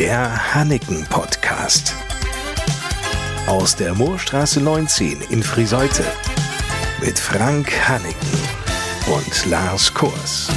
Der Hanneken Podcast. Aus der Moorstraße 19 in Friseute. Mit Frank Hanneken und Lars Kurs.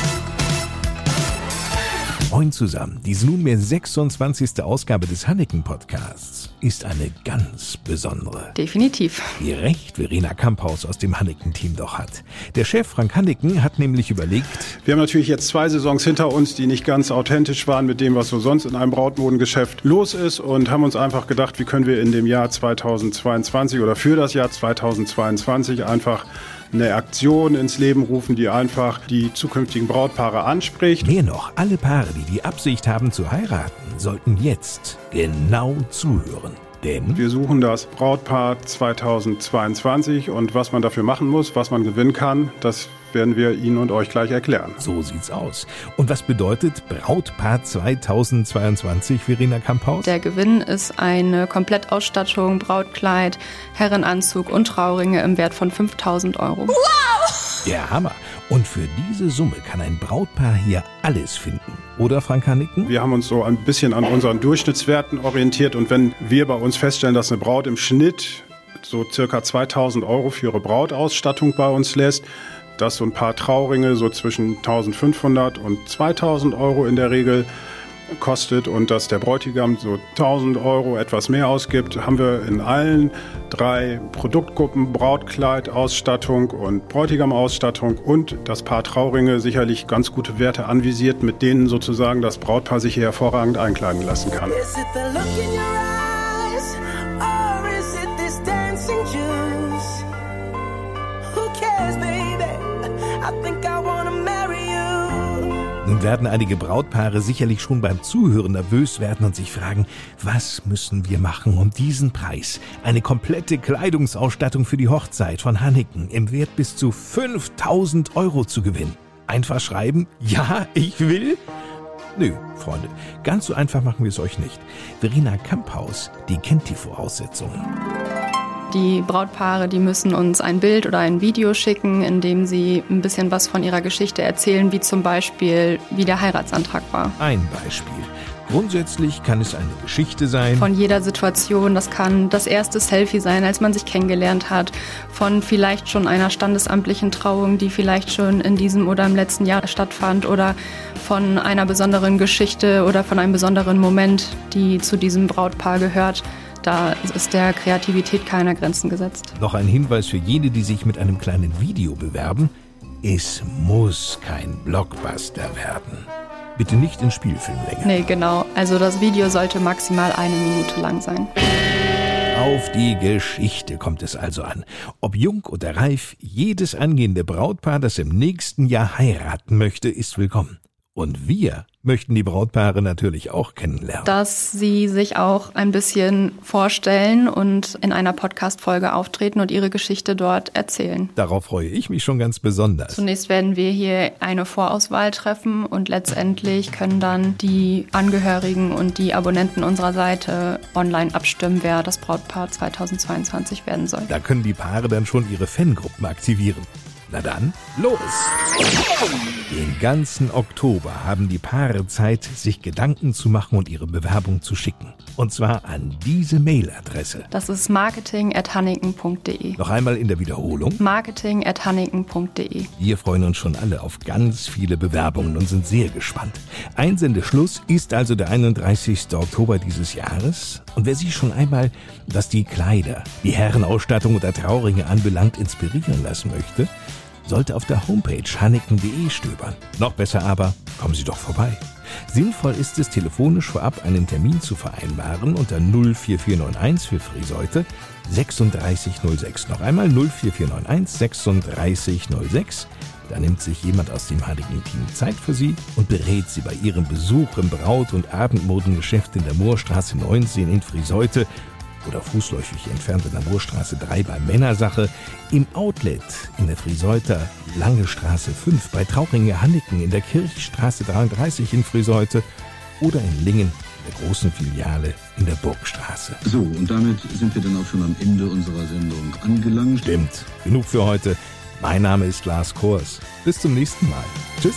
Moin zusammen. Diese nunmehr 26. Ausgabe des Hanneken Podcasts ist eine ganz besondere. Definitiv. Wie recht Verena Kamphaus aus dem Hanneken-Team doch hat. Der Chef Frank Hanneken hat nämlich überlegt. Wir haben natürlich jetzt zwei Saisons hinter uns, die nicht ganz authentisch waren mit dem, was so sonst in einem Brautmodengeschäft los ist und haben uns einfach gedacht, wie können wir in dem Jahr 2022 oder für das Jahr 2022 einfach eine Aktion ins Leben rufen, die einfach die zukünftigen Brautpaare anspricht. Mehr noch, alle Paare, die die Absicht haben zu heiraten, sollten jetzt genau zuhören. Denn wir suchen das Brautpaar 2022 und was man dafür machen muss, was man gewinnen kann, das werden wir Ihnen und euch gleich erklären. So sieht's aus. Und was bedeutet Brautpaar 2022, Verena Kamphaus? Der Gewinn ist eine Komplettausstattung, Brautkleid, Herrenanzug und Trauringe im Wert von 5000 Euro. Wow! Der Hammer. Und für diese Summe kann ein Brautpaar hier alles finden. Oder, Frank Hanniken? Wir haben uns so ein bisschen an unseren Durchschnittswerten orientiert. Und wenn wir bei uns feststellen, dass eine Braut im Schnitt so circa 2000 Euro für ihre Brautausstattung bei uns lässt, dass so ein paar Trauringe so zwischen 1500 und 2000 Euro in der Regel kostet und dass der Bräutigam so 1000 Euro etwas mehr ausgibt, haben wir in allen drei Produktgruppen Brautkleid, Ausstattung und Bräutigam-Ausstattung und das Paar Trauringe sicherlich ganz gute Werte anvisiert, mit denen sozusagen das Brautpaar sich hier hervorragend einkleiden lassen kann. Nun werden einige Brautpaare sicherlich schon beim Zuhören nervös werden und sich fragen, was müssen wir machen, um diesen Preis, eine komplette Kleidungsausstattung für die Hochzeit von Hanniken im Wert bis zu 5000 Euro zu gewinnen? Einfach schreiben, ja, ich will? Nö, Freunde, ganz so einfach machen wir es euch nicht. Verena Kamphaus, die kennt die Voraussetzungen. Die Brautpaare, die müssen uns ein Bild oder ein Video schicken, in dem sie ein bisschen was von ihrer Geschichte erzählen, wie zum Beispiel, wie der Heiratsantrag war. Ein Beispiel. Grundsätzlich kann es eine Geschichte sein. Von jeder Situation. Das kann das erste Selfie sein, als man sich kennengelernt hat. Von vielleicht schon einer standesamtlichen Trauung, die vielleicht schon in diesem oder im letzten Jahr stattfand. Oder von einer besonderen Geschichte oder von einem besonderen Moment, die zu diesem Brautpaar gehört. Da ist der Kreativität keiner Grenzen gesetzt. Noch ein Hinweis für jene, die sich mit einem kleinen Video bewerben. Es muss kein Blockbuster werden. Bitte nicht in Spielfilmlänge. Nee, genau. Also das Video sollte maximal eine Minute lang sein. Auf die Geschichte kommt es also an. Ob jung oder reif, jedes angehende Brautpaar, das im nächsten Jahr heiraten möchte, ist willkommen. Und wir möchten die Brautpaare natürlich auch kennenlernen. Dass sie sich auch ein bisschen vorstellen und in einer Podcast-Folge auftreten und ihre Geschichte dort erzählen. Darauf freue ich mich schon ganz besonders. Zunächst werden wir hier eine Vorauswahl treffen und letztendlich können dann die Angehörigen und die Abonnenten unserer Seite online abstimmen, wer das Brautpaar 2022 werden soll. Da können die Paare dann schon ihre Fangruppen aktivieren. Na dann, los! Den ganzen Oktober haben die Paare Zeit, sich Gedanken zu machen und ihre Bewerbung zu schicken. Und zwar an diese Mailadresse. Das ist marketing.huntington.de. Noch einmal in der Wiederholung. marketing.huntington.de. Wir freuen uns schon alle auf ganz viele Bewerbungen und sind sehr gespannt. Einsendeschluss ist also der 31. Oktober dieses Jahres. Und wer sich schon einmal, was die Kleider, die Herrenausstattung oder Trauringe anbelangt, inspirieren lassen möchte, sollte auf der Homepage hanneken.de stöbern. Noch besser aber, kommen Sie doch vorbei. Sinnvoll ist es, telefonisch vorab einen Termin zu vereinbaren unter 04491 für Friseute 3606. Noch einmal 04491 3606. Da nimmt sich jemand aus dem heiligen Team Zeit für Sie und berät Sie bei Ihrem Besuch im Braut- und Abendmodengeschäft in der Moorstraße 19 in Friseute oder fußläufig entfernt in der Moorstraße 3 bei Männersache, im Outlet in der Friseuter Lange Straße 5 bei Trauringe Hanniken in der Kirchstraße 33 in Friseute oder in Lingen der großen Filiale in der Burgstraße. So, und damit sind wir dann auch schon am Ende unserer Sendung angelangt. Stimmt. Genug für heute. Mein Name ist Lars Kors. Bis zum nächsten Mal. Tschüss.